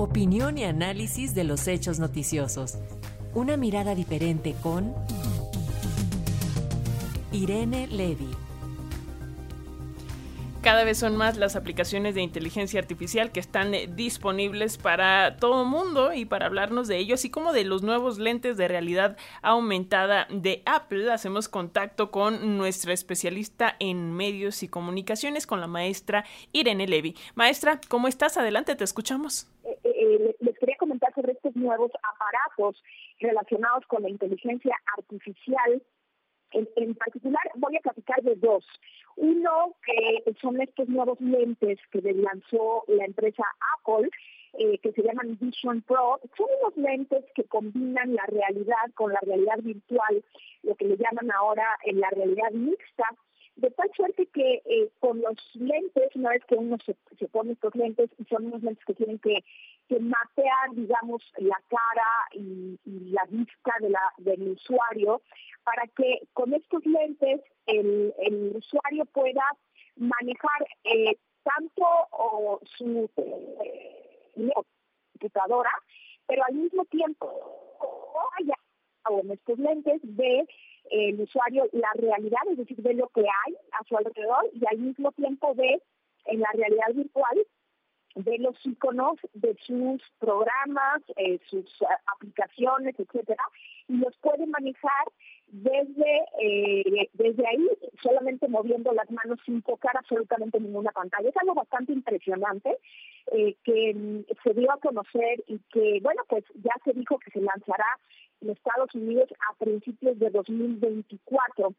Opinión y análisis de los hechos noticiosos. Una mirada diferente con Irene Levy. Cada vez son más las aplicaciones de inteligencia artificial que están eh, disponibles para todo mundo y para hablarnos de ello, así como de los nuevos lentes de realidad aumentada de Apple, hacemos contacto con nuestra especialista en medios y comunicaciones, con la maestra Irene Levy. Maestra, ¿cómo estás? Adelante, te escuchamos. Eh, eh, les quería comentar sobre estos nuevos aparatos relacionados con la inteligencia artificial. en particular, voy a platicar de dos. Uno que son estos nuevos lentes que lanzó la empresa Apple, eh, que se llaman Vision Pro. Son unos lentes que combinan la realidad con la realidad virtual, lo que le llaman ahora en la realidad mixta, de tal suerte que eh, con los lentes, una vez que uno se, pone estos lentes, son unos lentes que tienen que, mapear, digamos, la cara y, la vista del usuario, para que con estos lentes el, usuario pueda manejar eh, tanto su eh, computadora, pero al mismo tiempo, en estos lentes, ve el usuario la realidad, es decir, ve lo que hay a su alrededor y al mismo tiempo ve en la realidad virtual de los iconos de sus programas, eh, sus eh, aplicaciones, etcétera, y los puede manejar desde eh, desde ahí, solamente moviendo las manos sin tocar absolutamente ninguna pantalla. Es algo bastante impresionante que mm, se dio a conocer y que, bueno, pues ya se dijo que se lanzará en Estados Unidos a principios de 2024.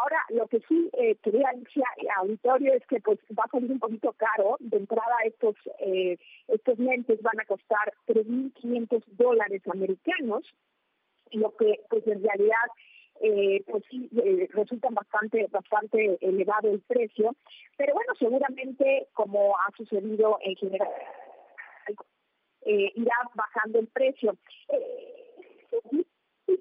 Ahora, lo que sí eh, quería decir auditorio es que pues va a salir un poquito caro. De entrada, estos eh, estos lentes van a costar 3.500 dólares americanos, lo que pues en realidad eh, pues sí eh, resulta bastante bastante elevado el precio, pero bueno, seguramente como ha sucedido en general eh, irá bajando el precio.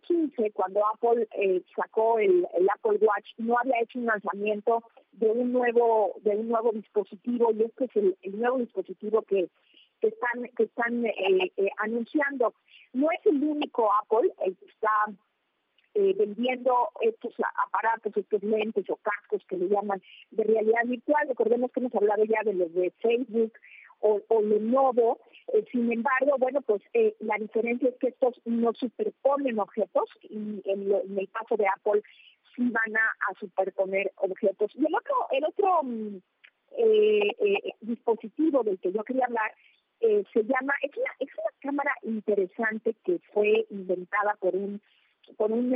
Eh, 2015, cuando Apple eh, sacó el, Apple Watch, no había hecho un lanzamiento de un nuevo de un nuevo dispositivo y este es el, nuevo dispositivo que, están que están eh, eh, anunciando. No es el único Apple el que está vendiendo estos aparatos, estos lentes o cascos que le llaman de realidad virtual. Recordemos que hemos hablado ya de los de Facebook, o, o Lenovo. Eh, sin embargo, bueno, pues eh, la diferencia es que estos no superponen objetos y en, el caso de Apple sí van a, superponer objetos. Y el otro, el otro mm, eh, dispositivo del que yo quería hablar se llama, es una, es una cámara interesante que fue inventada por un por un,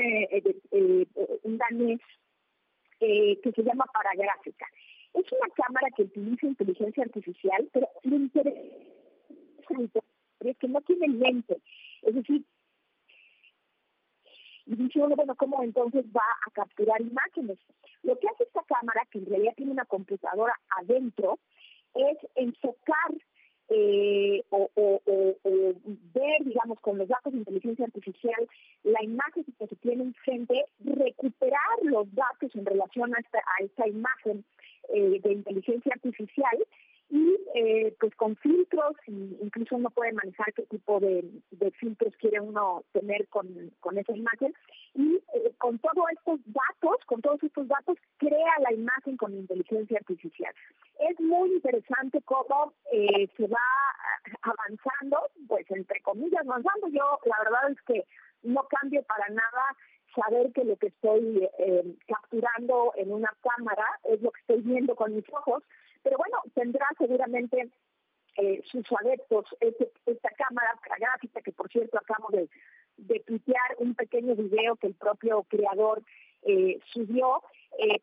un danés que se llama Paragráfica. Es una cámara que utiliza inteligencia artificial, pero lo interesante es que no tiene lente. Es decir, y dice uno, bueno, ¿cómo entonces va a capturar imágenes? Lo que hace esta cámara, que en realidad tiene una computadora adentro, es enfocar eh, o, ver, digamos, con los datos de inteligencia artificial, la imagen que se tiene enfrente, recuperar los datos en relación a esta, imagen eh, de inteligencia artificial eh, pues con filtros, incluso uno puede manejar qué tipo de, filtros quiere uno tener con, esa imagen y eh, con todos estos datos, con todos estos datos crea la imagen con inteligencia artificial. Es muy interesante cómo se va avanzando, pues entre comillas avanzando. Yo la verdad es que no cambio para nada saber que lo que estoy eh, capturando en una cámara es lo que estoy viendo con mis ojos, seguramente eh, sus adeptos esta cámara gráfica que por cierto acabo de, de un pequeño video que el propio creador eh, subió,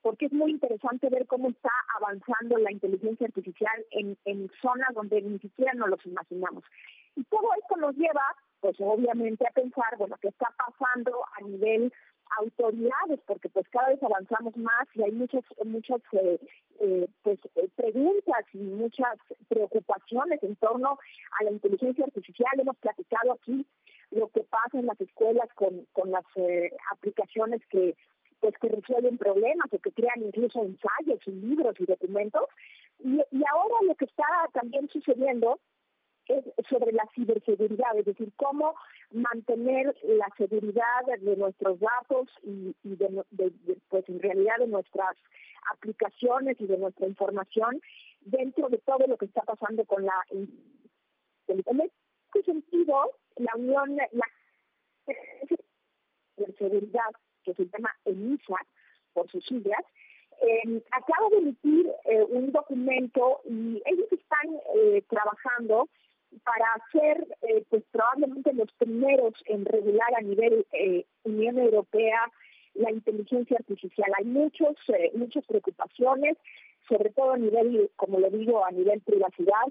porque es muy interesante ver cómo está avanzando la inteligencia artificial en, zonas donde ni siquiera nos los imaginamos. Y todo esto nos lleva pues obviamente a pensar, bueno, qué está pasando a nivel autoridades, porque pues cada vez avanzamos más y hay muchas muchas eh, eh, eh, y muchas preocupaciones en torno a la inteligencia artificial. Hemos platicado aquí lo que pasa en las escuelas con, con las aplicaciones que pues que resuelven problemas o que crean incluso ensayos y libros y documentos. Y ahora lo que está también sucediendo es sobre la ciberseguridad, es decir, cómo mantener la seguridad de nuestros datos y, de, pues en realidad de nuestras aplicaciones y de nuestra información dentro de todo lo que está pasando con la en este sentido la unión la de seguridad que se llama ENISA por sus siglas eh, acaba de emitir eh, un documento y ellos están eh, trabajando para ser eh, pues probablemente los primeros en regular a nivel Unión Europea la inteligencia artificial. Hay muchos muchas preocupaciones, sobre todo a nivel, como lo digo, a nivel privacidad,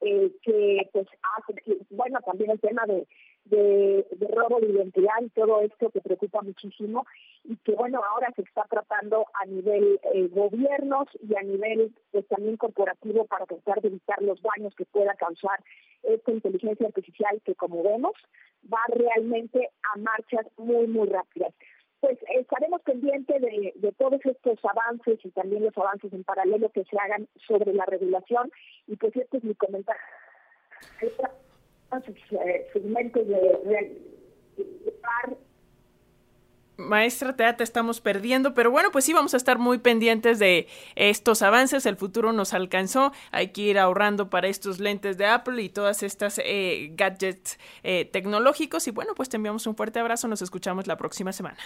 que pues hace, bueno, también el tema de de, robo de identidad y todo esto que preocupa muchísimo y que bueno ahora se está tratando a nivel eh, gobiernos y a nivel pues, también corporativo para tratar de evitar los daños que pueda causar esta inteligencia artificial que como vemos va realmente a marchas muy muy rápidas pues estaremos pendientes de, de, todos estos avances y también los avances en paralelo que se hagan sobre la regulación. Y pues este es mi comentario. Segmentos de, Maestra Tea, te estamos perdiendo, pero bueno, pues sí, vamos a estar muy pendientes de estos avances. El futuro nos alcanzó. Hay que ir ahorrando para estos lentes de Apple y todas estas eh, gadgets eh, tecnológicos. Y bueno, pues te enviamos un fuerte abrazo. Nos escuchamos la próxima semana.